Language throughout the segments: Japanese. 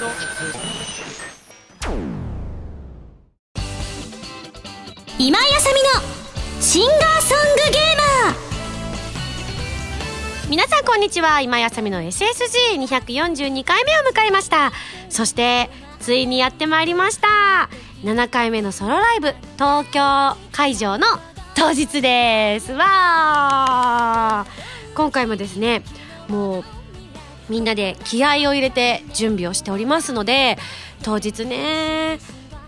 今井あさみのシンガーソングゲーマー。皆さんこんにちは。今井あさみの SSG242 回目を迎えました。そしてついにやってまいりました。7回目のソロライブ東京会場の当日です。わー。今回もですねもうみんなで気合を入れて準備をしておりますので当日ね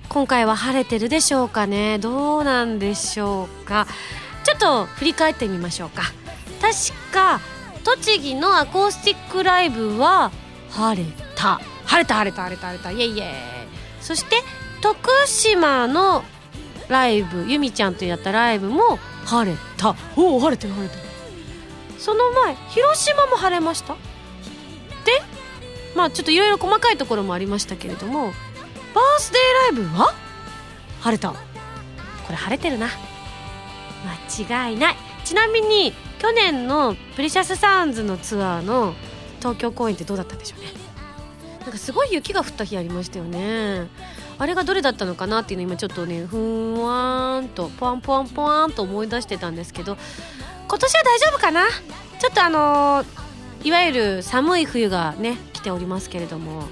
今回は晴れてるでしょうかね。どうなんでしょうか。ちょっと振り返ってみましょうか。確か栃木のアコースティックライブは晴れた。晴れた晴れた晴れた晴れた。イエイイエイ。そして徳島のライブゆみちゃんとやったライブも晴れた。おお晴れてる晴れてる。その前広島も晴れました？まあちょっといろいろ細かいところもありましたけれどもバースデーライブは？晴れた。これ晴れてるな。間違いない。ちなみに去年のプレシャスサウンズのツアーの東京公演ってどうだったんでしょうね。なんかすごい雪が降った日ありましたよね。あれがどれだったのかなっていうの今ちょっとねふんわーんとポワンポワンポワンと思い出してたんですけど今年は大丈夫かな？ちょっとあのーいわゆる寒い冬がね来ておりますけれども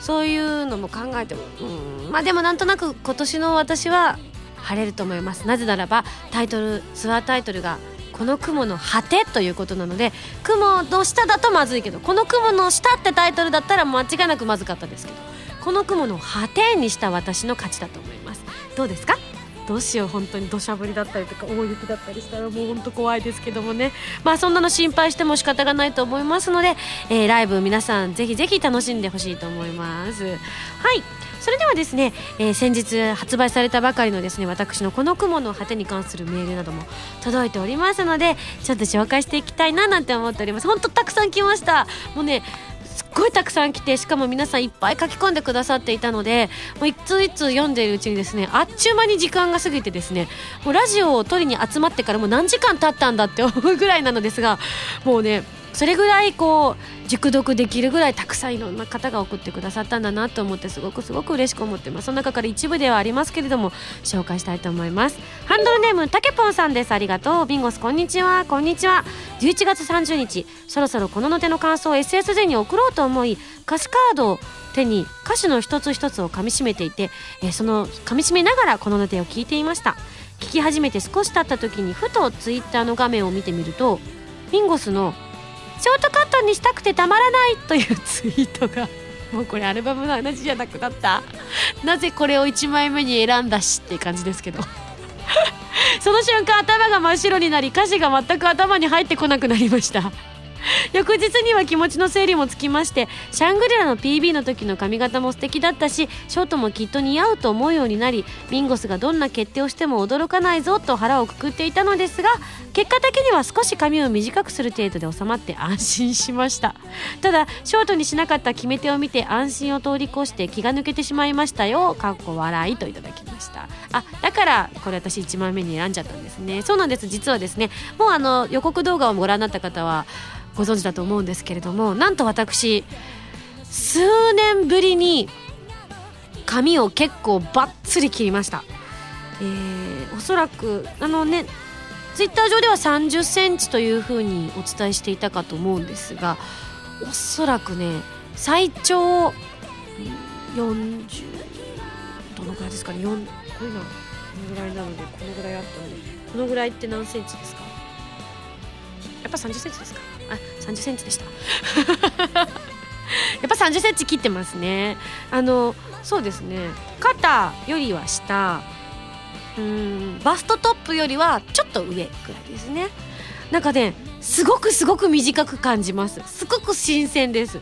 そういうのも考えてもうんまあでもなんとなく今年の私は晴れると思います。なぜならばタイトルツアータイトルが「この雲の果て」ということなので雲の下だとまずいけどこの雲の下ってタイトルだったら間違いなくまずかったですけどこの雲の果てにした私の勝ちだと思います。どうですか？どうしよう本当に土砂降りだったりとか大雪だったりしたらもう本当怖いですけどもね。まあそんなの心配しても仕方がないと思いますので、えーライブ皆さんぜひぜひ楽しんでほしいと思います。はい。それではですね、えー先日発売されたばかりのですね私のこの雲の果てに関するメールなども届いておりますのでちょっと紹介していきたいななんて思っております。本当たくさん来ました。もうねすっごいたくさん来てしかも皆さんいっぱい書き込んでくださっていたのでもう一通一通読んでいるうちにですねあっちゅう間に時間が過ぎてですねもうラジオを撮りに集まってからもう何時間経ったんだって思うぐらいなのですがもうねそれぐらいこう熟読できるぐらいたくさんいろんな方が送ってくださったんだなと思ってすごくすごく嬉しく思ってます。その中から一部ではありますけれども紹介したいと思います。ハンドルネームたけぽんさんです。ありがとう。ビンゴスこんにちは。こんにちは。11月30日。そろそろこのの手の感想を SSJ に送ろうと思い歌詞カードを手に歌詞の一つ一つを噛み締めていて、えその噛み締めながらこのの手を聞いていました。聞き始めて少し経った時にふとツイッターの画面を見てみるとビンゴスのショートカットにしたくてたまらないというツイートが。もうこれアルバムの話じゃなくなった。なぜこれを1枚目に選んだしっていう感じですけど。その瞬間頭が真っ白になり歌詞が全く頭に入ってこなくなりました。翌日には気持ちの整理もつきましてシャングリラの PB の時の髪型も素敵だったしショートもきっと似合うと思うようになりミンゴスがどんな決定をしても驚かないぞと腹をくくっていたのですが結果的には少し髪を短くする程度で収まって安心しました。ただショートにしなかった決め手を見て安心を通り越して気が抜けてしまいましたよ。かっこ笑いといただきました。あだからこれ私1枚目に選んじゃったんですね。そうなんです。実はですねもうあの予告動画をご覧になった方はご存知だと思うんですけれどもなんと私数年ぶりに髪を結構バッツリ切りました。えー、おそらくあのねツイッター上では3 0センチというふうにお伝えしていたかと思うんですがおそらくね最長40どのぐらいですかね4こういうのこのぐらいなのでこのぐらいあったのでこのぐらいって何センチですか？やっぱ3 0センチですか？3 0センチでした。やっぱ3 0センチ切ってますね。あのそうですね。肩よりは下。うんバストトップよりはちょっと上ぐらいですね。なんかねすごくすごく短く感じます。すごく新鮮です。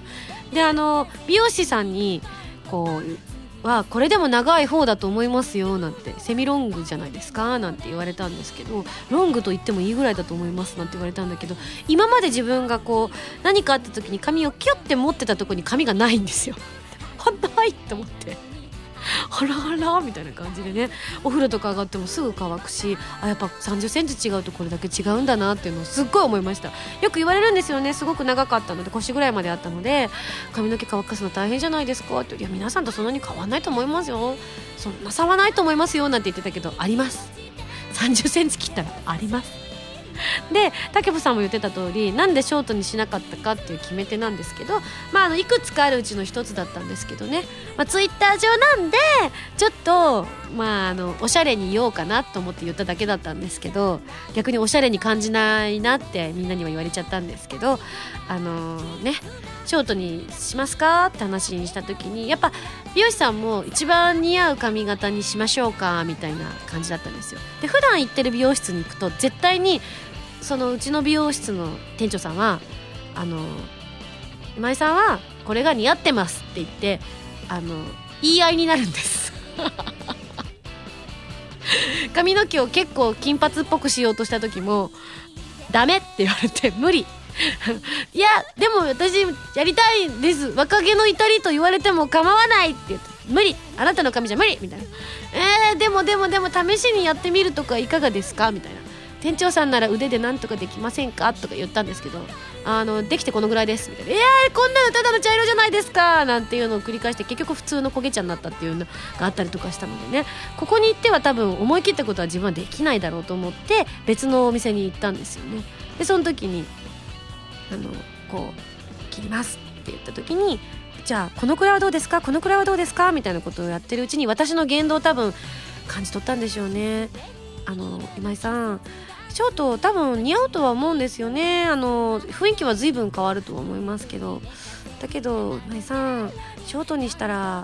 であの美容師さんにこうはこれでも長い方だと思いますよなんて。セミロングじゃないですかなんて言われたんですけどロングと言ってもいいぐらいだと思いますなんて言われたんだけど今まで自分がこう何かあった時に髪をキュッて持ってたとこに髪がないんですよ。ほんとはいと思って。あらあらみたいな感じでねお風呂とか上がってもすぐ乾くしあやっぱ3 0センチ違うとこれだけ違うんだなっていうのをすっごい思いました。よく言われるんですよね。すごく長かったので腰ぐらいまであったので髪の毛乾かすの大変じゃないですか。っていや皆さんとそんなに変わんないと思いますよ。そんな差はないと思いますよなんて言ってたけどあります。3 0センチ切ったらあります。で武部さんも言ってた通りなんでショートにしなかったかっていう決め手なんですけど、まあ、あのいくつかあるうちの一つだったんですけどね、まあ、ツイッター上なんでちょっと、まあ、あのおしゃれに言おうかなと思って言っただけだったんですけど逆におしゃれに感じないなってみんなには言われちゃったんですけどあのー、ね。ショートにしますかって話にした時にやっぱ美容師さんも一番似合う髪型にしましょうかみたいな感じだったんですよ。で普段行ってる美容室に行くと絶対にそのうちの美容室の店長さんはあの今井さんはこれが似合ってますって言ってあの言い合いになるんです。髪の毛を結構金髪っぽくしようとした時もダメって言われて無理。いやでも私やりたいんです。若気の至りと言われても構わないって言って無理。あなたの髪じゃ無理。みたいな。えー、でもでもでも試しにやってみるとかいかがですか？みたいな。店長さんなら腕でなんとかできませんか？とか言ったんですけどあのできてこのぐらいです。みたいな「いやこんなのただの茶色じゃないですか」なんていうのを繰り返して結局普通の焦げ茶になったっていうのがあったりとかしたのでね。ここに行っては多分思い切ったことは自分はできないだろうと思って別のお店に行ったんですよね。でその時にあのこう切りますって言った時にじゃあこのくらいはどうですか？このくらいはどうですか？みたいなことをやってるうちに私の言動を多分感じ取ったんでしょうね。あの今井さん。ショート多分似合うとは思うんですよね。あの雰囲気は随分変わるとは思いますけど。だけど今井さんショートにしたら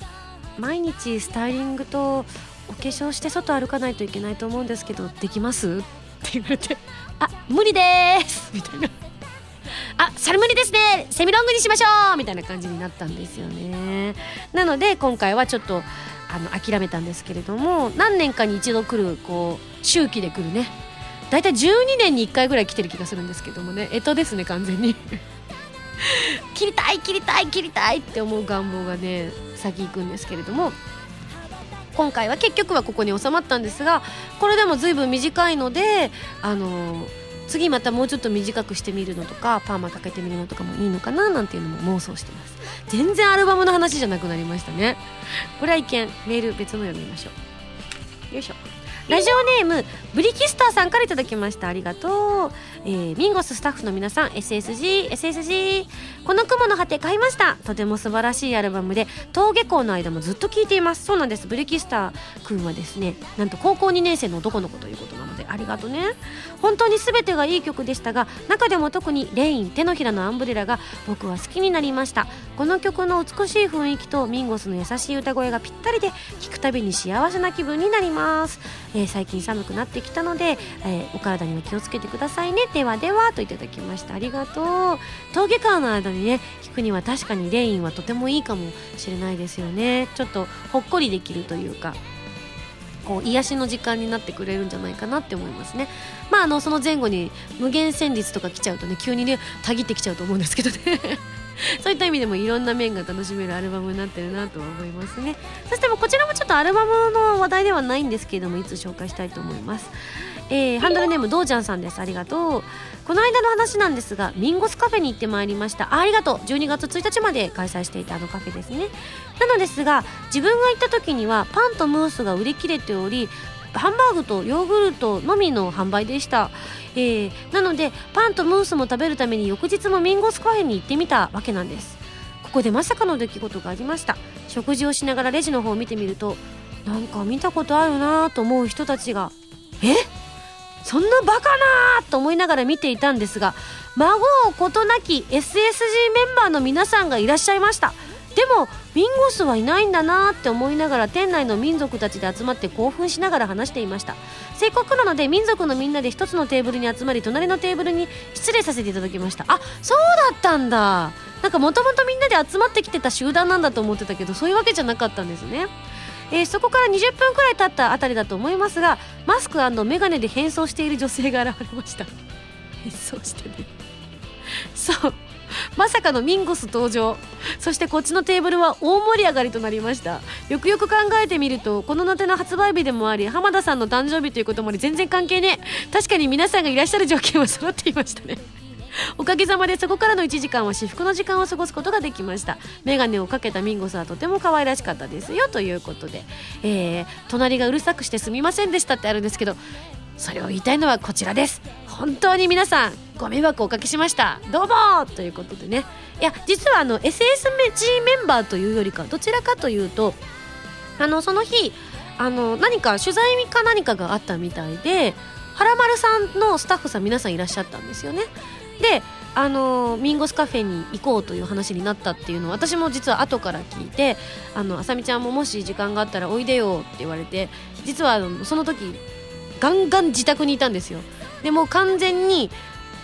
毎日スタイリングとお化粧して外歩かないといけないと思うんですけどできます？って言われて「あ無理です」みたいな「れ無理ですね。セミロングにしましょう」みたいな感じになったんですよね。なので今回はちょっとあの諦めたんですけれども何年かに一度来るこう周期で来るね。大体12年に1回ぐらい来てる気がするんですけどもね。干支ですね完全に。切りたい切りたい切りたいって思う願望がね先行くんですけれども。今回は結局はここに収まったんですがこれでも随分短いのであの次またもうちょっと短くしてみるのとかパーマかけてみるのとかもいいのかななんていうのも妄想してます。全然アルバムの話じゃなくなりましたね。これは一見。メール別の読みましょう。よいしょ。ラジオネームブリキスターさんからいただきました。ありがとう、えー、ミンゴススタッフの皆さん SSG SSG この雲の果て買いました。とても素晴らしいアルバムで登下校の間もずっと聴いています。そうなんです。ブリキスターくんはですねなんと高校2年生の男の子ということなのでありがとね。本当に全てがいい曲でしたが中でも特にレイン手のひらのアンブレラが僕は好きになりました。この曲の美しい雰囲気とミンゴスの優しい歌声がぴったりで聴くたびに幸せな気分になります。えー、最近寒くなってきたので、えー、お体には気をつけてくださいね。ではではといただきました。ありがとう。峠川の間にね聞くには確かにレインはとてもいいかもしれないですよね。ちょっとほっこりできるというか。こう癒しの時間になってくれるんじゃないかなって思いますね。まああのその前後に無限旋律とか来ちゃうとね急にねたぎってきちゃうと思うんですけどね。そういった意味でもいろんな面が楽しめるアルバムになってるなとは思いますね。そしてもこちらもちょっとアルバムの話題ではないんですけれどもいつ紹介したいと思います。えー、ハンドルネームどうちゃんさんです。ありがとう。この間の話なんですがミンゴスカフェに行ってまいりました。ありがとう。12月1日まで開催していたあのカフェですね。なのですが自分が行った時にはパンとムースが売り切れておりハンバーグとヨーグルトのみの販売でした、えー、なのでパンとムースも食べるために翌日もミンゴスカフェに行ってみたわけなんです。ここでまさかの出来事がありました。食事をしながらレジの方を見てみるとなんか見たことあるなぁと思う人たちがえ？っそんなバカなと思いながら見ていたんですが孫をことなき SSG メンバーの皆さんがいらっしゃいました。でもミンゴスはいないんだなって思いながら店内の民族たちで集まって興奮しながら話していました。せっかくなので民族のみんなで一つのテーブルに集まり隣のテーブルに失礼させていただきました。あそうだったんだ。なんかもともとみんなで集まってきてた集団なんだと思ってたけどそういうわけじゃなかったんですね。えー、そこから20分くらい経ったあたりだと思いますがマスクメガネで変装している女性が現れました。変装してねそう。まさかのミンゴス登場。そしてこっちのテーブルは大盛り上がりとなりました。よくよく考えてみるとこのナテの発売日でもあり浜田さんの誕生日ということもあり全然関係ね確かに皆さんがいらっしゃる条件は揃っていましたね。おかげさまでそこからの1時間は至福の時間を過ごすことができました。眼鏡をかけたミンゴスはとても可愛らしかったですよ。ということで、えー、隣がうるさくしてすみませんでしたってあるんですけどそれを言いたいのはこちらです。本当に皆さんご迷惑をおかけしました。どうもということでね。いや実はあの SSG メンバーというよりかどちらかというとあのその日あの何か取材か何かがあったみたいではらまるさんのスタッフさん皆さんいらっしゃったんですよね。であのミンゴスカフェに行こうという話になったっていうのを私も実は後から聞いてあのあさみちゃんももし時間があったらおいでよって言われて実はその時ガンガン自宅にいたんですよ。でも完全に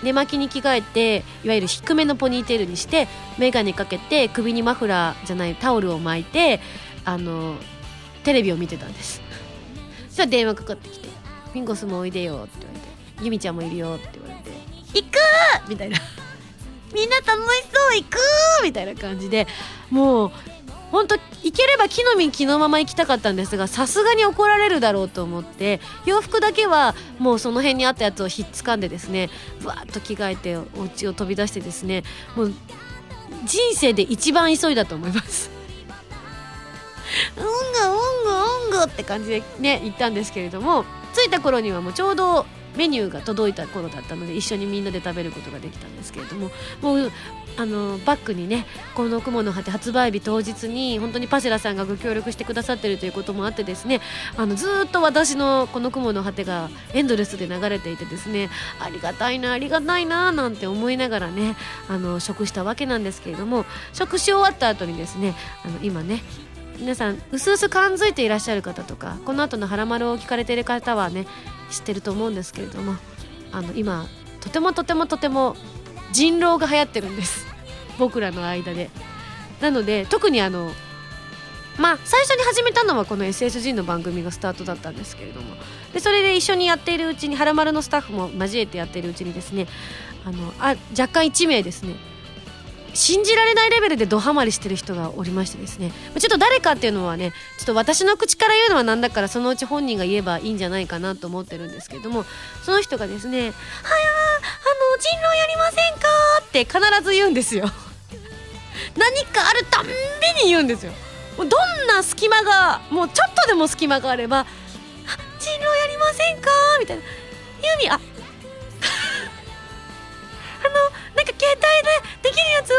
寝巻きに着替えていわゆる低めのポニーテールにして眼鏡かけて首にマフラーじゃないタオルを巻いてあのテレビを見てたんです。そしたら電話かかってきて「ミンゴスもおいでよ」って言われて「ユミちゃんもいるよ」って「行く!」みたいな みんな楽しそう行くみたいな感じでもう本当行ければ木の実木のまま行きたかったんですがさすがに怒られるだろうと思って洋服だけはもうその辺にあったやつをひっつかんでですねわーっと着替えてお家を飛び出してですねもう人生で一番急いだと思います うんがうんがうんがって感じでね行ったんですけれども着いた頃にはもうちょうどメニューが届いた頃だったので一緒にみんなで食べることができたんですけれどももうあのバッグにねこの雲の果て発売日当日に本当にパセラさんがご協力してくださってるということもあってですねあのずっと私のこの雲の果てがエンドレスで流れていてですねありがたいなありがたいななんて思いながらねあの食したわけなんですけれども食し終わった後にですねあの今ね皆さんうすうす感づいていらっしゃる方とかこの後の「はらまる」を聞かれている方はね知ってると思うんですけれどもあの今とてもとてもとても人狼が流行ってるんです。僕らの間で。なので特にあのまあ最初に始めたのはこの SSG の番組がスタートだったんですけれどもでそれで一緒にやっているうちに「はらまる」のスタッフも交えてやっているうちにですねあのあ若干1名ですね信じられないレベルでドハマりしてる人がおりましてですねちょっと誰かっていうのはねちょっと私の口から言うのはなんだからそのうち本人が言えばいいんじゃないかなと思ってるんですけれどもその人がですね「はやあの人狼やりませんか?」って必ず言うんですよ 何かあるたんびに言うんですよもうどんな隙間がもうちょっとでも隙間があれば「人狼やりませんか?」みたいな「ユミあ あのなんか携帯でできるやつを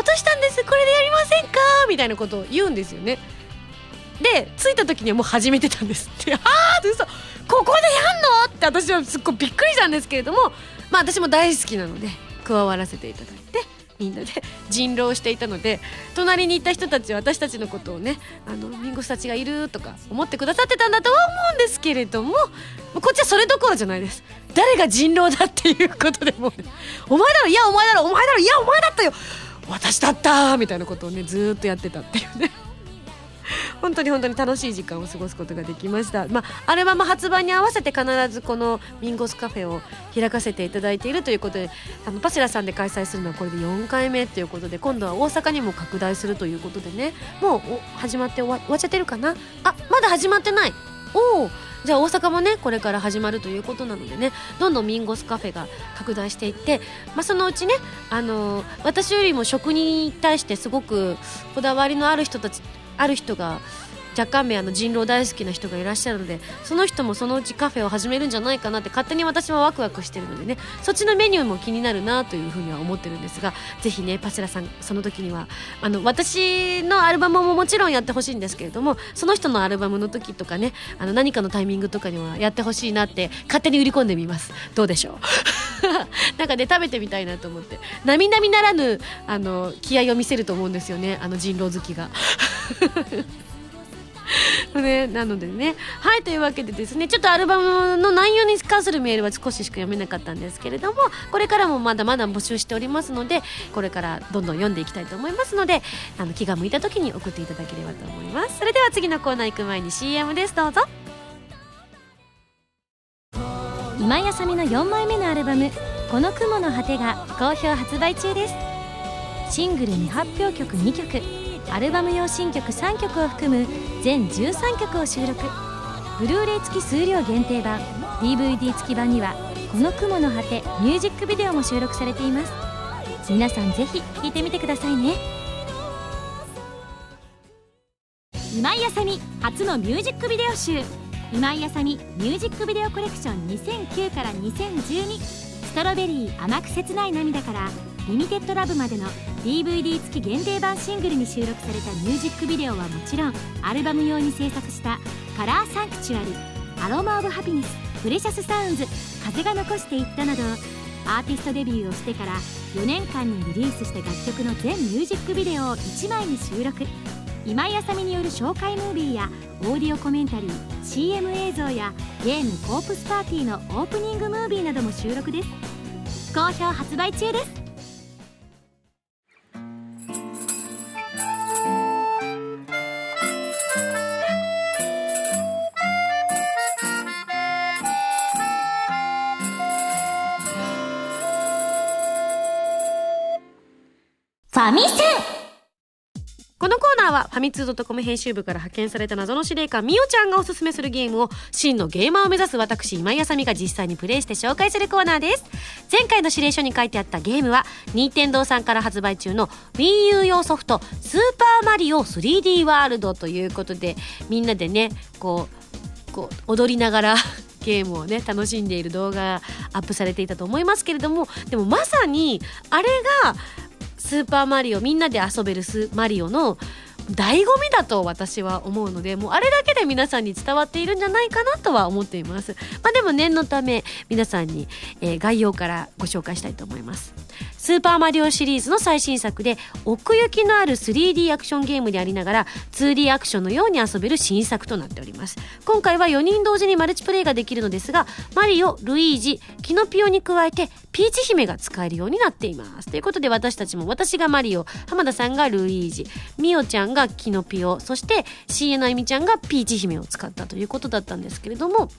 落としたんです。これでやりませんか？みたいなことを言うんですよね。で着いた時にはもう始めてたんですって。ああって嘘。ここでやんの？って私はすっごいびっくりしたんですけれどもまあ私も大好きなので加わらせていただいて。みんなで 人狼していたので隣にいた人たちは私たちのことをねあのミンゴスたちがいるとか思ってくださってたんだとは思うんですけれどもこっちはそれどころじゃないです。誰が人狼だっていうことでもう、ね、お前だろいやお前だろお前だろいやお前だったよ私だったみたいなことをねずっとやってたっていうね。本当に本当に楽しい時間を過ごすことができました、まあ、アルバム発売に合わせて必ずこのミンゴスカフェを開かせていただいているということであのパシラさんで開催するのはこれで4回目ということで今度は大阪にも拡大するということでね。もう始まって終わ終わっちゃってるかな？あまだ始まってない。おおじゃあ大阪もねこれから始まるということなのでねどんどんミンゴスカフェが拡大していって、まあ、そのうちね、あのー、私よりも食に対してすごくこだわりのある人たちある人が若干名あの人狼大好きな人がいらっしゃるのでその人もそのうちカフェを始めるんじゃないかなって勝手に私はワクワクしてるのでねそっちのメニューも気になるなというふうには思ってるんですがぜひねパセラさんその時にはあの私のアルバムももちろんやってほしいんですけれどもその人のアルバムの時とかねあの何かのタイミングとかにはやってほしいなって勝手に売り込んでみます。どうでしょう？なんかね食べてみたいなと思って。並々ならぬあの気合を見せると思うんですよね。あの人狼好きが。ね、なのでね。はいというわけでですねちょっとアルバムの内容に関するメールは少ししか読めなかったんですけれどもこれからもまだまだ募集しておりますのでこれからどんどん読んでいきたいと思いますのであの気が向いた時に送っていただければと思います。それでは次のコーナー行く前に CM です。どうぞ。今井あさみの4枚目のアルバム「この雲の果て」が好評発売中です。シングル未発表曲2曲アルバム用新曲3曲を含む全13曲を収録。ブルーレイ付き数量限定版 DVD 付き版には「この雲の果て」ミュージックビデオも収録されています。皆さんぜひ聴いてみてくださいね。今井あさみ初のミュージックビデオ集。今井あさみミュージックビデオコレクション2009から2012ストロベリー甘く切ない涙からリミテッドラブまでの DVD 付き限定版シングルに収録されたミュージックビデオはもちろんアルバム用に制作した「カラーサンクチュアリ」「アロマ・オブ・ハピネス」「プレシャス・サウンズ」「風が残していった」などアーティストデビューをしてから4年間にリリースした楽曲の全ミュージックビデオを1枚に収録。今井あさみによる紹介ムービーやオーディオコメンタリー CM 映像やゲーム「コープスパーティー」のオープニングムービーなども収録です。好評発売中です。ファミセン。はファミツー .com 編集部から派遣された謎の司令官みおちゃんがおすすめするゲームを真のゲーマーを目指す私今井あさみが実際にプレイして紹介するコーナーです。前回の指令書に書いてあったゲームは任天堂さんから発売中の WiiU 用ソフト「スーパーマリオ 3D ワールド」ということでみんなでねこうこう踊りながらゲームをね楽しんでいる動画アップされていたと思いますけれどもでもまさにあれがスーパーマリオみんなで遊べるスマリオの醍醐味だと私は思うのでもうあれだけで皆さんに伝わっているんじゃないかなとは思っています。まあでも念のため皆さんに、えー概要からご紹介したいと思います。スーパーマリオシリーズの最新作で奥行きのある 3D アクションゲームでありながら 2D アクションのように遊べる新作となっております。今回は4人同時にマルチプレイができるのですがマリオルイージキノピオに加えてピーチ姫が使えるようになっています。ということで私たちも私がマリオ浜田さんがルイージミオちゃんがキノピオそして CN あゆみちゃんがピーチ姫を使ったということだったんですけれども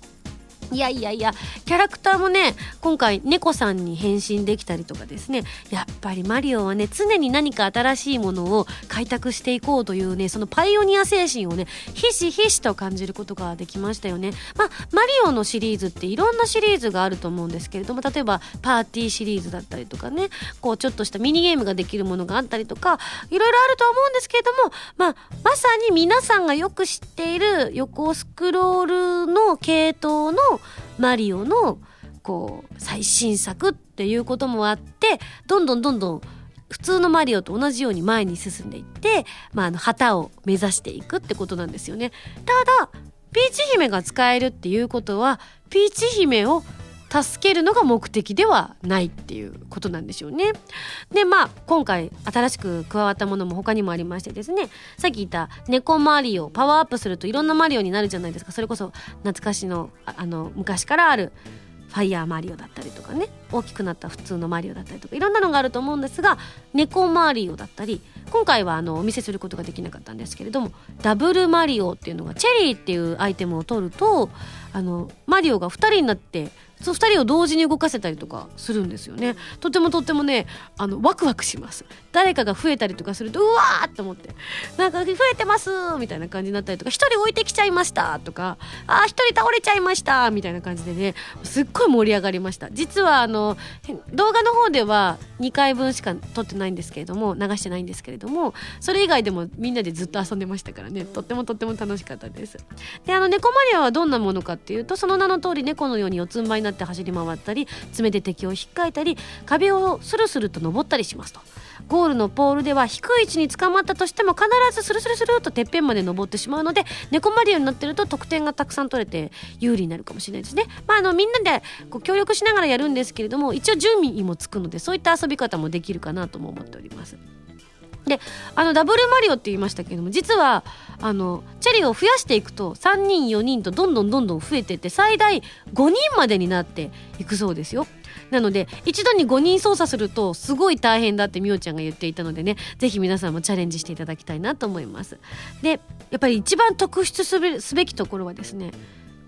いやいやいや、キャラクターもね、今回猫さんに変身できたりとかですね、やっぱりマリオはね、常に何か新しいものを開拓していこうというね、そのパイオニア精神をね、ひしひしと感じることができましたよね。まあ、マリオのシリーズっていろんなシリーズがあると思うんですけれども、例えばパーティーシリーズだったりとかね、こうちょっとしたミニゲームができるものがあったりとか、いろいろあると思うんですけれども、まあ、まさに皆さんがよく知っている横スクロールの系統のマリオのこう最新作っていうこともあってどんどんどんどん普通のマリオと同じように前に進んでいって、まあ、あの旗を目指していくってことなんですよね。ただピーチ姫が使えるっていうことはピーチ姫を助けるのが目的ではないっていうことなんでしょうね。でまあ今回新しく加わったものも他にもありましてですね。さっき言った猫マリオパワーアップするといろんなマリオになるじゃないですか。それこそ懐かしのあの昔からあるファイヤーマリオだったりとかね。大きくなった普通のマリオだったりとかいろんなのがあると思うんですが猫マリオだったり今回はあのお見せすることができなかったんですけれどもダブルマリオっていうのがチェリーっていうアイテムを取るとあのマリオが2人になってその2人を同時に動かせたりとかするんですよね。とてもとってもねあのワクワクします。誰かが増えたりとかするとうわーって思ってなんか増えてますみたいな感じになったりとか1人置いてきちゃいましたとかあー1人倒れちゃいましたみたいな感じでねすっごい盛り上がりました。実はあの動画の方では2回分しか撮ってないんですけれども流してないんですけれどもそれ以外でもみんなでずっと遊んでましたからね。とってもとっても楽しかったです。であの猫マリオはどんなものかっていうとその名の通り猫のように四つん這いになって走り回ったり爪で敵を引っかいたり壁をスルスルと登ったりしますと。ゴールのポールでは低い位置に捕まったとしても必ずスルスルスルとてっぺんまで登ってしまうので猫マリオになってると得点がたくさん取れて有利になるかもしれないですね。まあ、あのみんなでこう協力しながらやるんですけれども一応準備もつくのでそういった遊び方もできるかなとも思っております。であのダブルマリオって言いましたけれども実はあのチェリーを増やしていくと3人4人とどんどんどんどん増えてって最大5人までになっていくそうですよ。なので一度に5人操作するとすごい大変だってみおちゃんが言っていたのでねぜひ皆さんもチャレンジしていただきたいなと思います。でやっぱり一番特筆すべすべきところはですね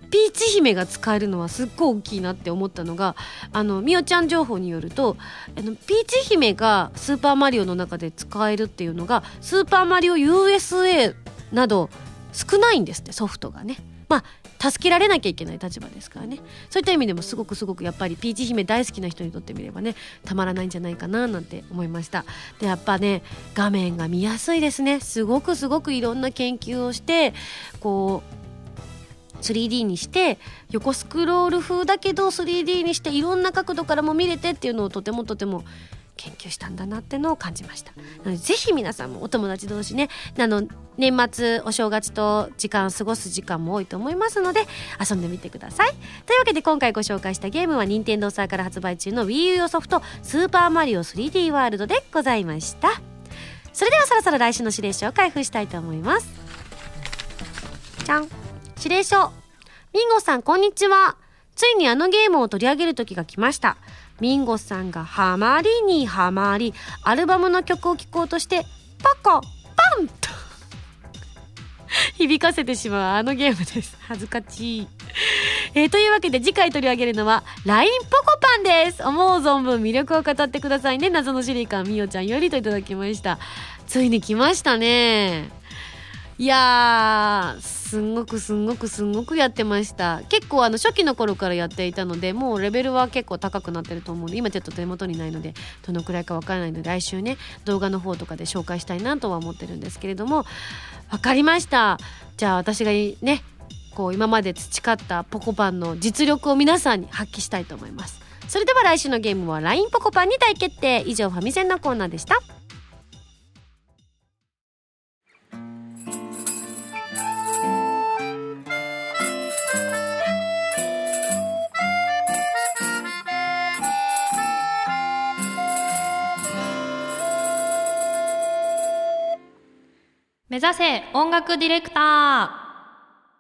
ピーチ姫が使えるのはすっごい大きいなって思ったのがあのみおちゃん情報によるとあのピーチ姫がスーパーマリオの中で使えるっていうのがスーパーマリオ USA など少ないんですってソフトがね。まあ助けられなきゃいけない立場ですからね。そういった意味でもすごくすごくやっぱりピーチ姫大好きな人にとってみればねたまらないんじゃないかななんて思いました。でやっぱね画面が見やすいですね。すごくすごくいろんな研究をしてこう 3D にして横スクロール風だけど 3D にしていろんな角度からも見れてっていうのをとてもとても研究したんだなってのを感じました。なのでぜひ皆さんもお友達同士ねあの年末お正月と時間過ごす時間も多いと思いますので遊んでみてください。というわけで今回ご紹介したゲームは任天堂さんから発売中の WiiU 用ソフト「スーパーマリオ 3D ワールド」でございました。それではそろそろ来週の指令書を開封したいと思います。じゃん。指令書。ミンゴさんこんにちは。ついにあのゲームを取り上げる時が来ました。ミンゴさんがハマりにハマりアルバムの曲を聴こうとしてパコパンと 響かせてしまうあのゲームです。恥ずかしい、えーというわけで次回取り上げるのは LINE ポコパンです。思う存分魅力を語ってくださいね。謎のシリカみおちゃんよりといただきました。ついに来ましたね。いやーすんごくすんごくすんごくやってました。結構あの初期の頃からやっていたのでもうレベルは結構高くなってると思うので今ちょっと手元にないのでどのくらいかわからないので来週ね動画の方とかで紹介したいなとは思ってるんですけれどもわかりました。じゃあ私がねこう今まで培ったポコパンの実力を皆さんに発揮したいと思います。それでは来週のゲームは LINE ポコパンに大決定。以上ファミセンのコーナーでした。目指せ音楽ディレクタ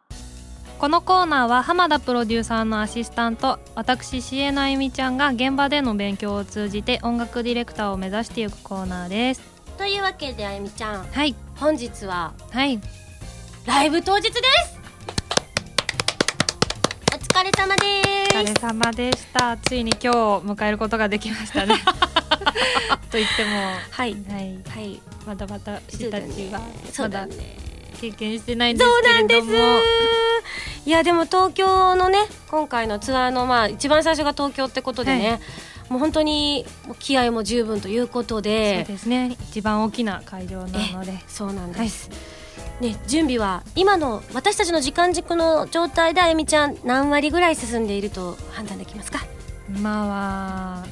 ー。このコーナーは浜田プロデューサーのアシスタント私のあゆみちゃんが現場での勉強を通じて音楽ディレクターを目指していくコーナーです。というわけであゆみちゃん。はい。本日ははい。ライブ当日です。お疲れ様でお疲れす様でした。ついに今日を迎えることができましたね と言ってもはい。はい。はい。まだまだ私たちはそうまだ経験してないんですそうけなんです。れどもいやでも東京のね今回のツアーのまあ一番最初が東京ってことでね、はい。もう本当に気合も十分ということそうでですね。一番大きな会場なので。そうなんです、ね、準備は今の私たちの時間軸の状態であゆみちゃん何割ぐらい進んでいると判断できますか？今は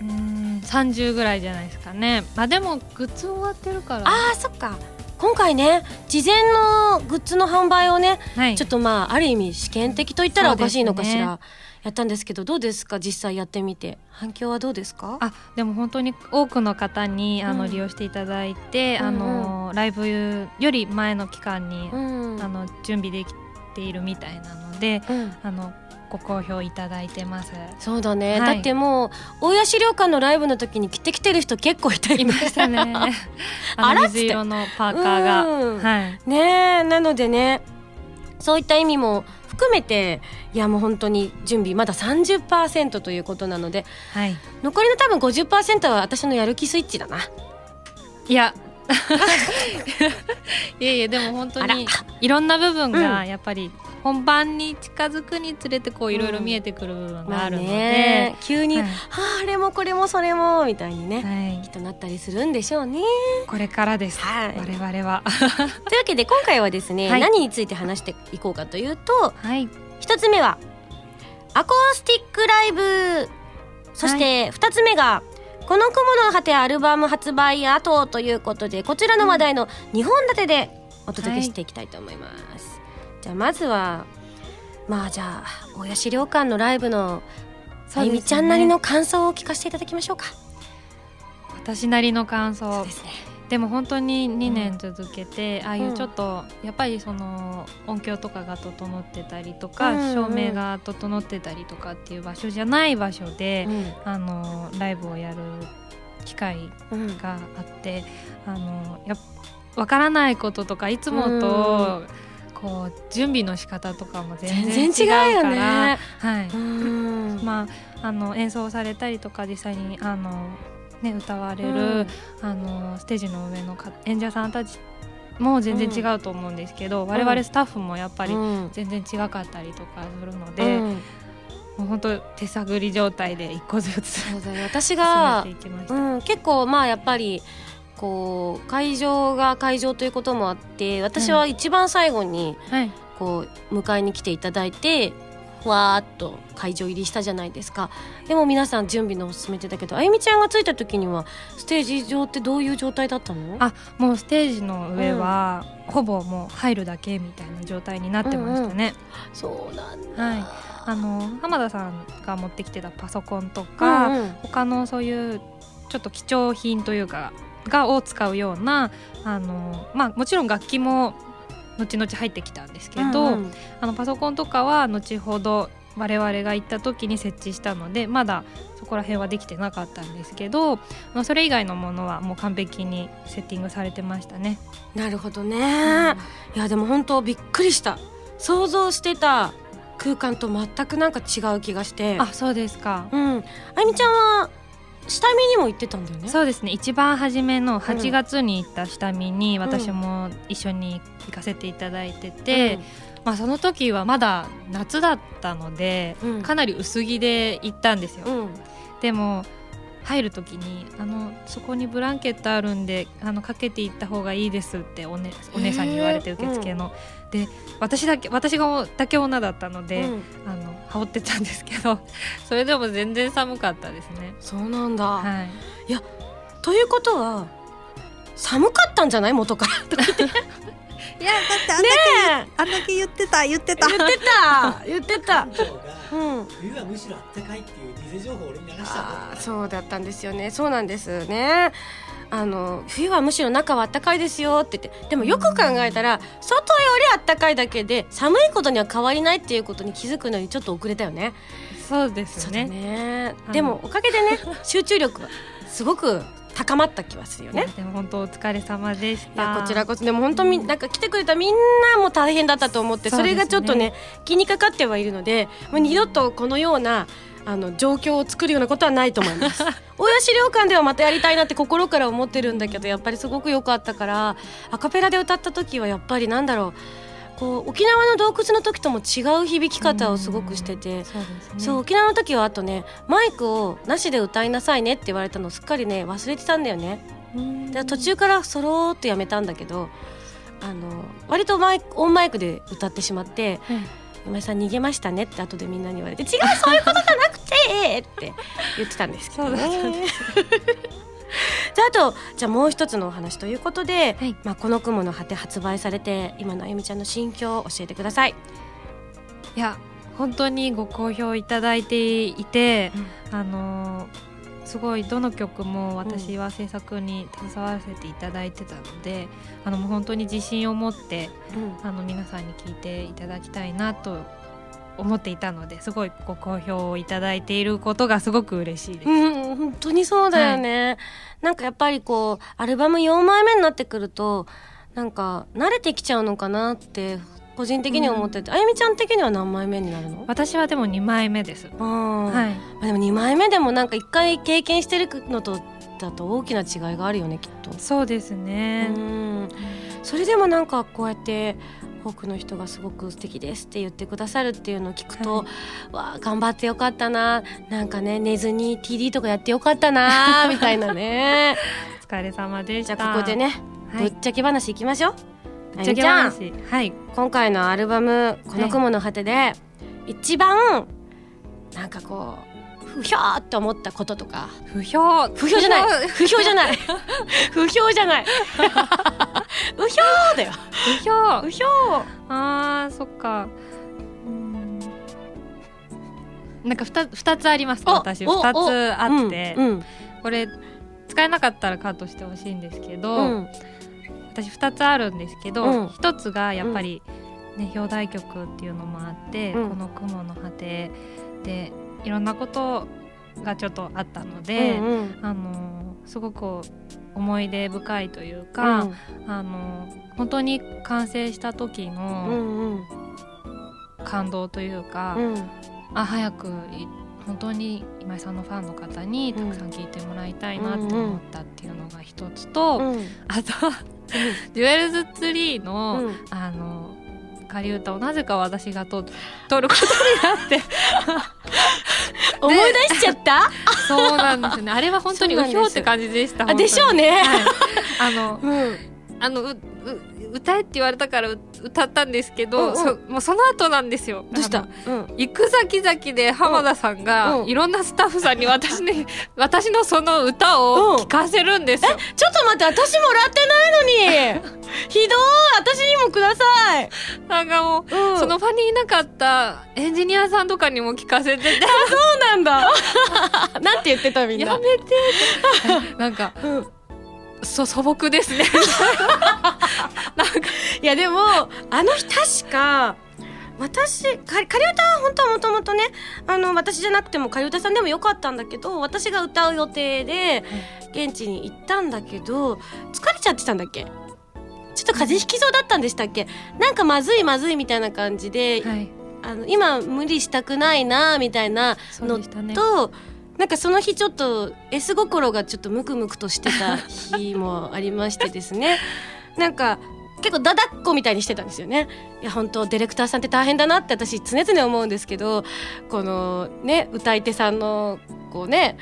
うーん30ぐらいじゃないですかね。まあでもグッズ終わってるから。あーそっか。今回ね事前のグッズの販売をねはい。ちょっとまあある意味試験的と言ったらおかしいのかしら、やったんですけどどうですか？実際やってみて。反響はどうですか？あでも本当に多くの方にあの、うん。利用していただいて、あうん。のライブより前の期間に、うん。あの準備できているみたいなのでうん。あのご好評いただいてます。そうだね、はいだってもう大谷資料館のライブの時に着てきてる人結構いたよねいましたね。あ水色のパーカーが、うんはい。ねえなのでねそういった意味も含めていやもう本当に準備まだ30%ということなのではい。残りの多分50%は私のやる気スイッチだないや。いやいやでも本当にいろんな部分うん。がやっぱり本番に近づくにつれてこういろいろ見えてくる部分があるので、ね。急に、はい。はああれもこれもそれもみたいにね、はい。きっとなったりするんでしょうね。これからです、はい。我々は。というわけで今回はですね、はい。何について話していこうかというとはい。一つ目はアコースティックライブ。そして二つ目が、この雲の果てアルバム発売後ということでこちらの話題の2本立てでお届けしていきたいと思います、じゃあまずはまあじゃあ大谷資料館のライブのあゆみちゃんなりの感想を聞かせていただきましょうか。私なりの感想。ですねでも本当に2うん年続けて、ああいうちょっとやっぱりその音響とかが整ってたりとか、うんうん。照明が整ってたりとかっていう場所じゃない場所で、うん。あのライブをやる機会うんがあってあのやわからないこととかいつもとこう準備の仕方とかも全全然違うからねはい、うん。まああの演奏されたりとか実際にあのね歌われる、うん。あのステージの上のか演者さんたちも全然違うと思うんですけど、我々スタッフもやっぱりうん。全然違かったりとかするので、うん。もう本当手探り状態で一個ずつ進そうだよ。私めが。うん、結構まあやっぱりこう会場が会場ということもあって私は一番最後にはい、こう迎えに来ていただいてふわーっと会場入りしたじゃないですか。でも皆さん準備の進めてたけどあゆみちゃんが着いた時にはステージ上ってどういう状態だったの？あもうステージの上は、ほぼもう入るだけみたいな状態になってましたね。そうなんだ、はい。あの浜田さんが持ってきてたパソコンとか、うんうん。他のそういうちょっと貴重品というかがを使うようなあの、まあ、もちろん楽器も後々入ってきたんですけど、うんうん。あのパソコンとかは後ほど我々が行った時に設置したのでまだそこら辺はできてなかったんですけどまあそれ以外のものはもう完璧にセッティングされてましたね。なるほどね、いやでも本当びっくりした。想像してた空間と全くなんか違う気がして。あそうですか。うん。あゆみちゃんは下見にも行ってたんだよね。そうですね。一番初めの8月に行った下見に私も一緒に行かせていただいてて、まあ、その時はまだ夏だったので、うん。かなり薄着で行ったんですよ、うん、うんでも入る時にあのそこにブランケットあるんであのかけていった方がいいですってお,、ね、お姉さんに言われて受付の、で私だけ私がだけ女だったので、うん。あの羽織ってたんですけど それでも全然寒かったですね。そうなんだ、はい。ということは寒かったんじゃない？元から。いやだってあんだねけあんだけ言ってた言ってた。え言ってた。言ってた。冬はむしろあったかいっていう偽情報を俺に流したあーかそうだったんですよね。そうなんですねあの冬はむしろ中は暖かいですよって言ってでもよく考えたら外より暖かいだけで寒いことには変わりないっていうことに気づくのにちょっと遅れたよね。そうですね。ね。はい。でもおかげでね 集中力はすごく高まった気はするよね。でも本当お疲れ様でしいたやこちらこそでも本当みなんか来てくれたみんなも大変だったと思ってそ,、ね。れがちょっとね気にかかってはいるのでもう二度とこのようなあの状況を作るようなことはないと思います。大谷資料館ではまたやりたいなって心から思ってるんだけどやっぱりすごく良かったからアカペラで歌った時はやっぱりなんだろうこう沖縄の洞窟の時とも違う響き方をすごくしててそうそう沖縄の時はあとねマイクをなしで歌いなさいねって言われたのをすっかりね忘れてたんだよね。で途中からそろーっとやめたんだけどあの割とマイクオンマイクで歌ってしまってうん「今井さん逃げましたね」って後でみんなに言われて「違うそういうことじゃなくて!」って言ってたんですけどね。そうだったんで であとじゃあもう一つのお話ということで「はいまあ、この雲の果て」発売されて今のあゆみちゃんの心境を教えてください。いや本当にご好評いただいていて、あのーすごいどの曲も私は制作に携わらせていただいてたので、あのもう本当に自信を持ってあの皆さんに聴いていただきたいなと思っていたのですごいご好評をいただいていることがすごく嬉しいです。うん、本当にそうだよね。なんかやっぱりこう、アルバム4枚目になってくると、なんか慣れてきちゃうのかなって、個人的には思ってて、あゆみちゃん的には何枚目になるの？私はでも2枚目です。あーはい、まあでも2枚目でもなんか1回経験してるのと、だと大きな違いがあるよね、きっと。そうですね。うん。それでもなんかこうやって、多くの人がすごく素敵ですって言ってくださるっていうのを聞くと、はわあ頑張ってよかったななんかね寝ずに TD とかやってよかったなみたいなね お疲れ様でした。じゃあここでね、はいぶっちゃけ話いきましょうぶっちゃけあゆみ話。はい。今回のアルバム「この雲の果て」で一番なんかこう不評って思ったこととか。不評。不評じゃない。不評。じゃない。不評じゃない。不評だよ。不評。不評。あーそっか。うん。なんか 2, 二つあります私。お2おつあって、うんうん。これ使えなかったらカットしてほしいんですけど、うん私2つあるんですけど、うん。1つがやっぱり、ね表題曲っていうのもあって「うん。この雲の果て」でいろんなことがちょっとあったので、うんうん。あのすごく思い出深いというか、あの本当に完成した時うんうのんうん。感動というか、うん。あ早くい本当に今井さんのファンの方にたくさん聞いてもらいたいなって思ったっていうのが一つと、うんあと デュエルズツリーの、うん。あの仮歌をなぜか私がと撮ることになって。思い出しちゃった？そうなんですよね。あれは本当にうひょうって感じでしたあでしょうね、はい。あのうん。あのうう歌えって言われたからう歌ったんですけど、うんうん。そもうその後なんですよ。どうした？うん。行く先々で浜田さんが、うん。いろんなスタッフさんに私に 私のその歌を聞かせるんですよ、ちょっと待って私もらってないのに。ひどい私にもください、なんかもう、うん、その場にいなかったエンジニアさんとかにも聞かせてて。そうなんだ。なんて言ってたみんな。やめて。なんかうんそ素朴ですね。いやでもあの日確か私か仮歌は本当はもともとねあの私じゃなくても仮歌さんでもよかったんだけど私が歌う予定で現地に行ったんだけど疲れちゃってたんだっけ？ちょっと風邪ひきそうだったんでしたっけ？なんかまずいまずいみたいな感じで、はい。あの今無理したくないなみたいなのそうでしたね。と、なんかその日ちょっと S 心がちょっとムクムクとしてた日もありましてですね。なんか結構ダダっ子みたいにしてたんですよね。いや本当ディレクターさんって大変だなって私常々思うんですけどこのね歌い手さんのこうね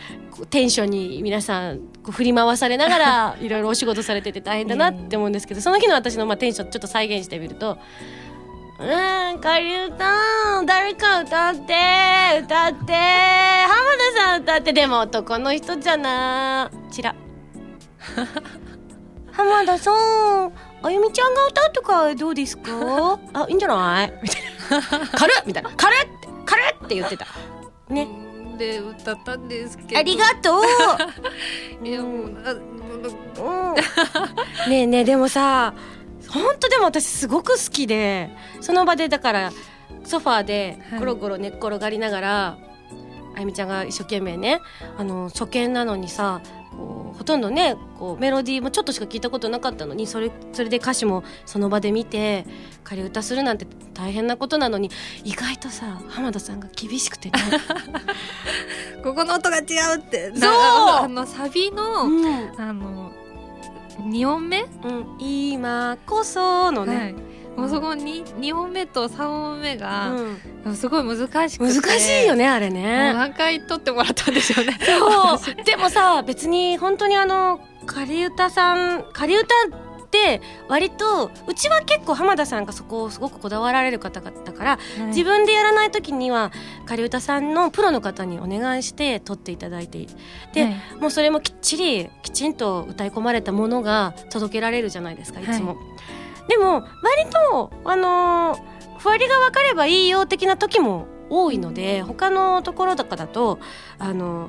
テンションに皆さんこう振り回されながら いろいろお仕事されてて大変だなって思うんですけどその日の私のまあテンションちょっと再現してみるとうーん、仮歌誰か歌って歌って。浜田さん歌ってでも男の人じゃな。ちら 浜田さんあゆみちゃんが歌うとかどうですか？あいいんじゃない？みたいな軽っ！みたいな。軽っ！って軽っって言ってた。ね。で歌ったんですけど。ありがとう。いやもうあうん。ねえねえでもさ本当でも私すごく好きでその場でだからソファーではい。ゴロゴロ寝っ転がりながら、あゆみちゃんが一生懸命ねあの初見なのにさこうほとんどねこうメロディーもちょっとしか聞いたことなかったのにそれそれで歌詞もその場で見て仮歌するなんて大変なことなのに意外とさ浜田さんが厳しくてね。ここの音が違うって。そう。なあのサビの、うん。あの2音目、うん、今こそのはね、い、もうそこに2音目と3音目が、うん。すごい難しくて。難しいよねあれね。何回撮ってもらったんでしょうね。でもさ別に本当にあの仮歌さん仮歌って割とうちは結構浜田さんがそこをすごくこだわられる方だから、自分でやらない時には仮歌さんのプロの方にお願いして撮っていただいてで、はい。もうそれもきっちりきちんと歌い込まれたものが届けられるじゃないですかい。つも。でも割とあのーふわりが分かればいいよ的な時も多いので他のところとかだとあの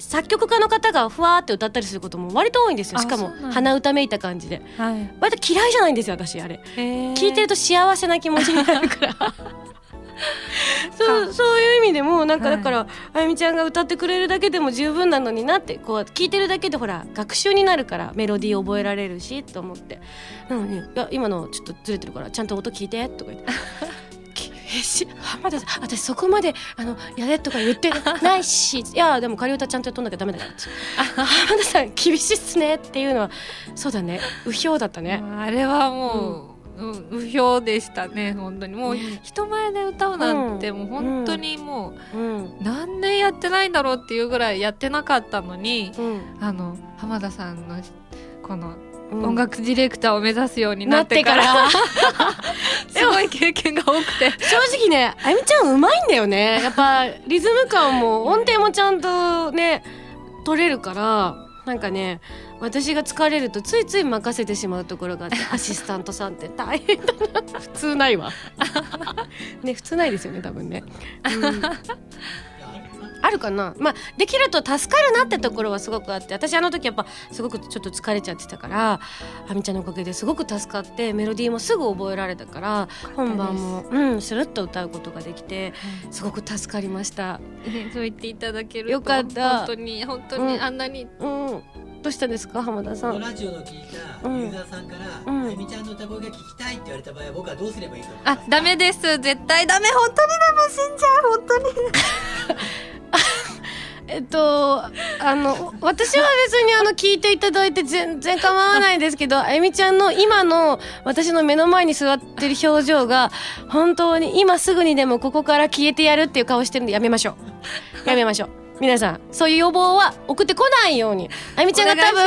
作曲家の方がふわーって歌ったりすることも割と多いんですよ。あしかも鼻歌めいた感じで。はい。割と嫌いじゃないんですよ私あれ。聞聞いてると幸せな気持ちになるから。そうそういう意味でもなんかはい。だから、あゆみちゃんが歌ってくれるだけでも十分なのになってこう聞いてるだけでほら学習になるからメロディー覚えられるしと思って。なのに「いや今のちょっとずれてるからちゃんと音聞いて」とか言って。きえし浜田さん私そこまであのやれとか言ってないし いやでも仮歌ちゃんとやっとんなきゃダメだから浜田さん厳しいっすねっていうのはそうだね。うひょうだったね、あれはもう、うん、うひょうでしたね本当に。もううん。人前で歌うなんてもう本当にもうん。う何年やってないんだろうっていうぐらいやってなかったのにうん。あの浜田さんのこのうん音楽ディレクターを目指すようになってから,、なすごい経験が多くて。正直ねあゆみちゃんうまいんだよね。やっぱリズム感も音程もちゃんとね取れるからなんかね私が疲れるとついつい任せてしまうところがあって アシスタントさんって。大変だな普通ないわ。ね普通ないですよね多分ね、うんあるかな。まあできると助かるなってところはすごくあって私あの時やっぱすごくちょっと疲れちゃってたからあみちゃんのおかげですごく助かってメロディーもすぐ覚えられたから本番もうんスルッと歌うことができてすごく助かりました。ね そう言っていただけるとよかった。本当に本当うん。にあんなにうんどうしたんですか浜田さん？ラジオの聞いたユーザーさんから、うん。あゆみちゃんの歌声が聞きたいって言われた場合は僕はどうすればいいと思いあますか？ダメです。絶対ダメ。本当にダメ死んじゃう。本当に。えっと、あの、私は別にあの、聞いていただいて全然構わないですけど、あゆみちゃんの今の私の目の前に座ってる表情が、本当に今すぐにでもここから消えてやるっていう顔してるんでやめましょう。やめましょう。皆さん、そういう要望は送ってこないように。あゆみちゃんが多分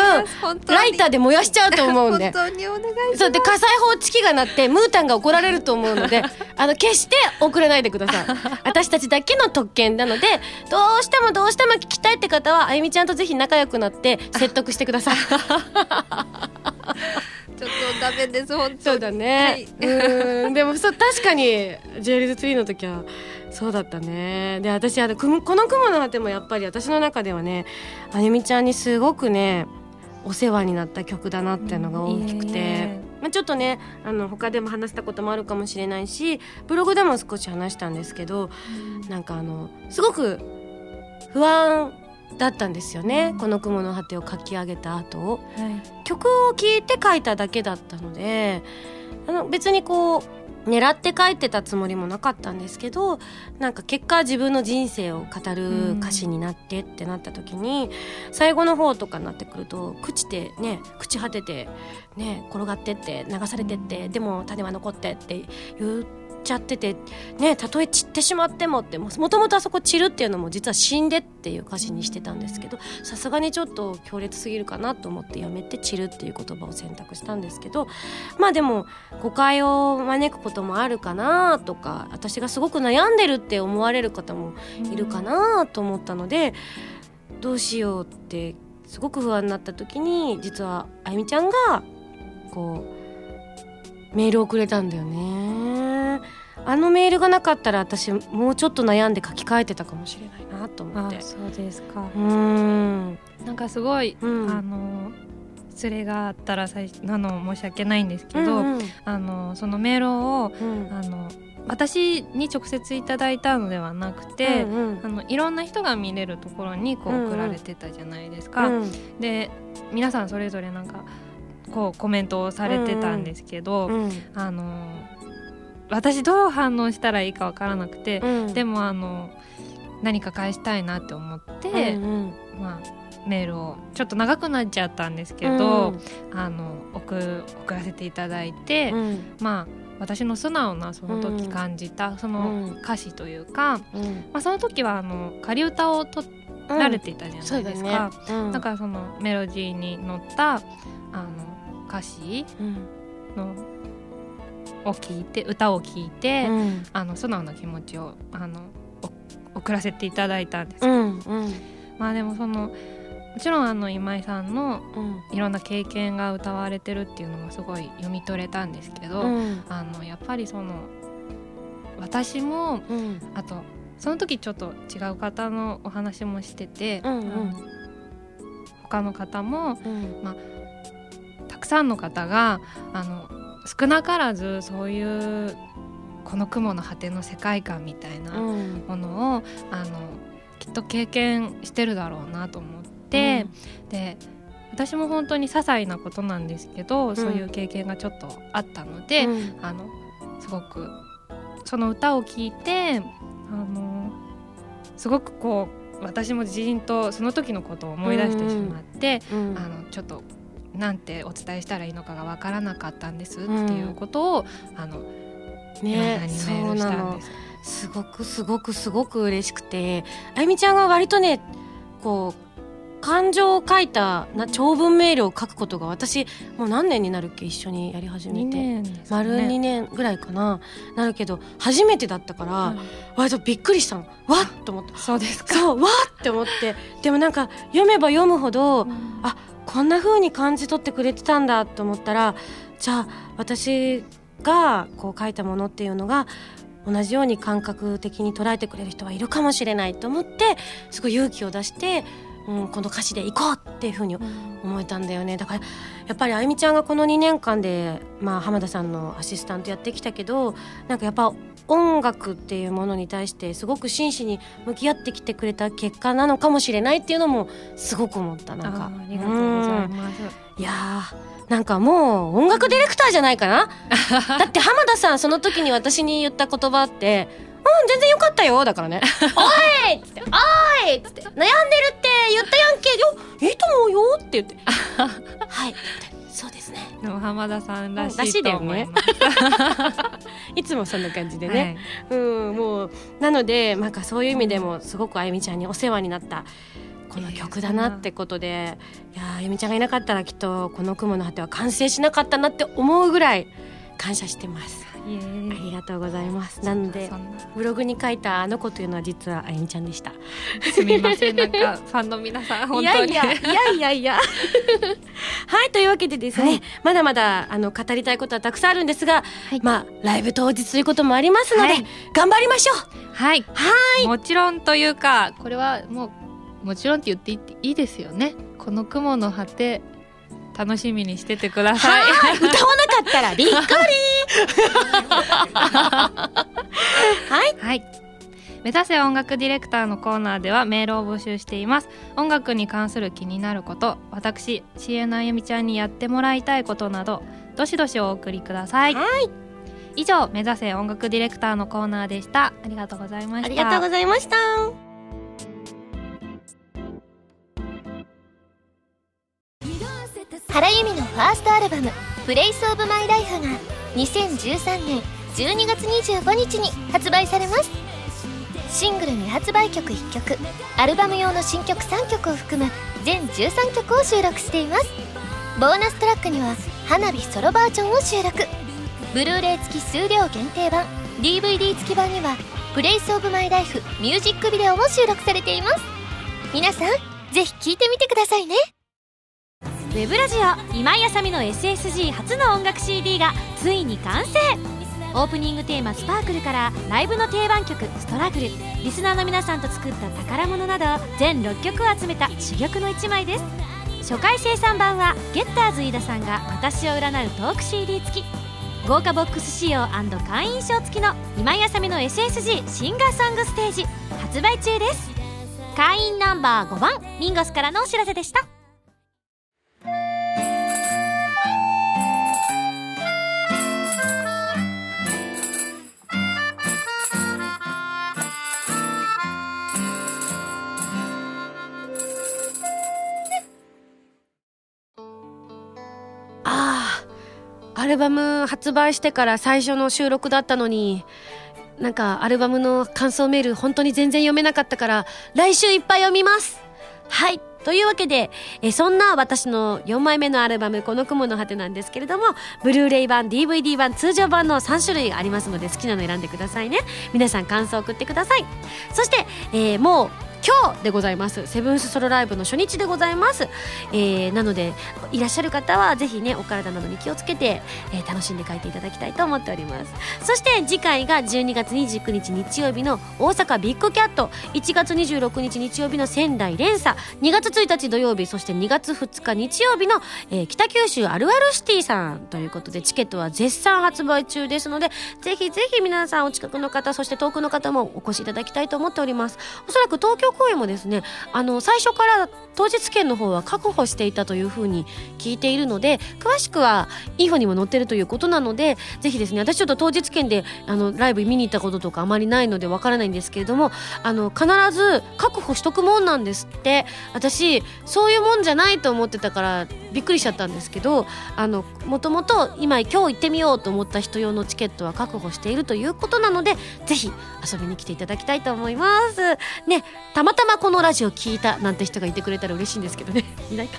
ライターで燃やしちゃうと思うんで。本。当にお願いそうで火災報知器が鳴ってムータンが怒られると思うので。あの決して送らないでください。私たちだけの特権なのでどうしてもどうしても聞きたいって方はあゆみちゃんとぜひ仲良くなって説得してください。ちょっとダメです本当に。そうだね、うーん。でもそう確かに j リーズ3の時はそうだったね。で私あのこの雲の果てもやっぱり私の中ではねあゆみちゃんにすごくねお世話になった曲だなっていうのが大きくて、まあ、ちょっとねあの他でも話したこともあるかもしれないしブログでも少し話したんですけど、なんかあのすごく不安だったんですよね、この雲の果てを書き上げた後を。はい。曲を聴いて書いただけだったのであの別にこう狙って書いてたつもりもなかったんですけどなんか結果自分の人生を語る歌詞になってってなった時に、最後の方とかになってくると朽ちてね朽ち果ててね転がってって流されてって、でも種は残ってって言っちゃっててねたとえ散ってしまってもってもともとあそこ散るっていうのも実は死んでっていう歌詞にしてたんですけどさすがにちょっと強烈すぎるかなと思ってやめて散るっていう言葉を選択したんですけどまあでも誤解を招くこともあるかなとか私がすごく悩んでるって思われる方もいるかなと思ったのでどうしようってすごく不安になった時に実はあゆみちゃんがこうメールをくれたんだよね。あのメールがなかったら私もうちょっと悩んで書き換えてたかもしれないなと思って。あそうですか。うーん。なんかすごい、うん。あの失礼があったら最初あの申し訳ないんですけど、うんうん。あのそのメールをうん。あの私に直接いただいたのではなくて、うんうん。あのいろんな人が見れるところにこううんうん。送られてたじゃないですか。うん。で皆さんそれぞれなんかこうコメントをされてたんですけど、うんあの私どう反応したらいいかわからなくて、うん。でもあの何か返したいなって思って、うんうん。まあ、メールをちょっと長くなっちゃったんですけど、あの送送らせていただいて、うん。まあ私の素直なその時感じた、その歌詞というか、うん。まあ、その時はあの仮歌を取られていたじゃないうですか。ね。うん。だからそのメロディーに乗ったあの歌詞うんのを聞いて歌を聞いて、うん。あの素直な気持ちをあのお送らせていただいたんです、うんうん。まあでもそのもちろんあの今井さんのうん。いろんな経験が歌われてるっていうのもすごい読み取れたんですけど、うん。あのやっぱりその私もうん。あとその時ちょっと違う方のお話もしてて、うんうん。他の方もうん。たくさんの方があの少なからずそういうこの雲の果ての世界観みたいなうん。ものをあのきっと経験してるだろうなと思って、で私も本当に些細なことなんですけど、そういう経験がちょっとあったので、うん。あのすごくその歌を聴いてあのすごくこう私もじーんとその時のことを思い出してしまって、うん。あのちょっとなんてお伝えしたらいいのかがわからなかったんですっていうことを、あのねそうなのす。すごくすごくすごく嬉しくてあゆみちゃんは割とねこう感情を書いたな長文メールを書くことが私もう何年になるっけ一緒にやり始め2て。年ですか丸2ね。年ぐらいかななるけど初めてだったから、はい割とびっくりしたのわっと思ったそうですか。そうわっって思ってでもなんか読めば読むほど、うんあこんな風に感じ取ってくれてたんだと思ったらじゃあ私がこう書いたものっていうのが同じように感覚的に捉えてくれる人はいるかもしれないと思ってすごい勇気を出してうん、この歌詞で行こうっていうふうに思えたんだよね。だからやっぱりあゆみちゃんがこの2年間で、まあ、浜田さんのアシスタントやってきたけどなんかやっぱ音楽っていうものに対してすごく真摯に向き合ってきてくれた結果なのかもしれないっていうのもすごく思ったなんか。ありがとうございます。うん。いやーなんかもう音楽ディレクターじゃないかな。だって浜田さんその時に私に言った言葉って「うん全然よかったよ」だからね「おい!」っつって「おい!」っつって「悩んでるって言ったやんけ。よいいと思うよ 」って言って「はい」そうですねでも浜田さんらしらしいいだよねと思います。いつもそんな感じではい。ね、うんもうなのでなんかそういう意味でもすごくあゆみちゃんにお世話になったこの曲だなってことでいやーあゆみちゃんがいなかったらきっとこの「雲の果て」は完成しなかったなって思うぐらい感謝してますありがとうございます。なのでブログに書いたあの子というのは実はあゆみちゃんでした。すみません。なんかファンの皆さん本いや当に。いやいやいやいや。はいというわけでですね、まだまだあの語りたいことはたくさんあるんですが、まあライブ当日ということもありますので、はい。頑張りましょう。はい。はい。もちろんというかこれはもうもちろんって言っていいいいですよね。この雲の果て楽しみにしててください。はい。歌わなかったらびっくりはいはい。目指せ音楽ディレクターのコーナーではメールを募集しています。音楽に関する気になること、私、CN あゆみちゃんにやってもらいたいことなど、どしどしお送りください。はい以上、目指せ音楽ディレクターのコーナーでした。ありがとうございました。ありがとうございました原由美のファーストアルバム「 Place of My Life が2013年12月25日に発売されます。シングル未発売曲1曲アルバム用の新曲3曲を含む全13曲を収録しています。ボーナストラックには花火ソロバージョンを収録。ブルーレイ付き数量限定版 DVD 付き版には「 Place of My Life ミュージックビデオも収録されています。皆さんぜひ聴いてみてくださいね。ウェブラジオ今井あさみの SSG 初の音楽 CD がついに完成。オープニングテーマ「スパークル」からライブの定番曲「ストラグル」リスナーの皆さんと作った宝物など全6曲を集めた珠玉の一枚です。初回生産版はゲッターズ飯田さんが私を占うトーク CD 付き。豪華ボックス仕様会員証付きの今井あさみの SSG シンガーソングステージ発売中です。会員ナンバー5番ミンゴスからのお知らせでした。アルバム発売してから最初の収録だったのになんかアルバムの感想メール本当に全然読めなかったから来週いっぱい読みます。はい。というわけでえそんな私の4枚目のアルバム「この雲の果て」なんですけれどもブルーレイ版 DVD 版通常版の3種類ありますので好きなの選んでくださいね皆さん感想送ってくださいそして、えーもう今日でございます。セブンスソロライブの初日でございます、えーなのでいらっしゃる方はぜひねお体などに気をつけて、えー楽しんで帰っていただきたいと思っております。そして次回が12月29日日曜日の大阪ビッグキャット。1月26日日曜日の仙台連鎖。2月1日土曜日そして2月2日日曜日の、えー北九州あるあるシティさんということでチケットは絶賛発売中ですのでぜひぜひ皆さんお近くの方そして遠くの方もお越しいただきたいと思っております。おそらく東京公演もですねあの最初から当日券の方は確保していたというふうに聞いているので詳しくはインフォにも載ってるということなのでぜひですね私ちょっと当日券であのライブ見に行ったこととかあまりないのでわからないんですけれどもあの必ず確保しとくもんなんですって私そういうもんじゃないと思ってたからびっくりしちゃったんですけどあのもともと今今日行ってみようと思った人用のチケットは確保しているということなのでぜひ遊びに来ていただきたいと思います。ねたまたまこのラジオ聞いたなんて人がいてくれたら嬉しいんですけどね。いないか。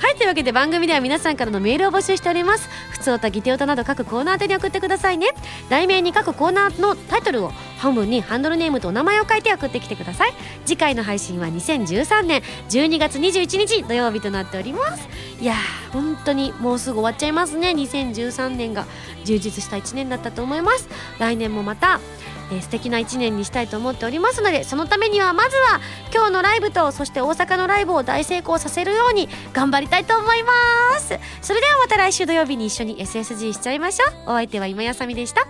はいというわけで番組では皆さんからのメールを募集しております。普通歌ギテ歌など各コーナー宛てに送ってくださいね。題名に各コーナーのタイトルを半分にハンドルネームとお名前を書いて送ってきてください。次回の配信は2013年12月21日土曜日となっております。いやー本当にもうすぐ終わっちゃいますね。2013年が充実した1年だったと思います。来年もまたえー素敵な1年にしたいと思っておりますのでそのためにはまずは今日のライブとそして大阪のライブを大成功させるように頑張りたいと思います。それではまた来週土曜日に一緒に SSG しちゃいましょう。お相手は今やさみでした。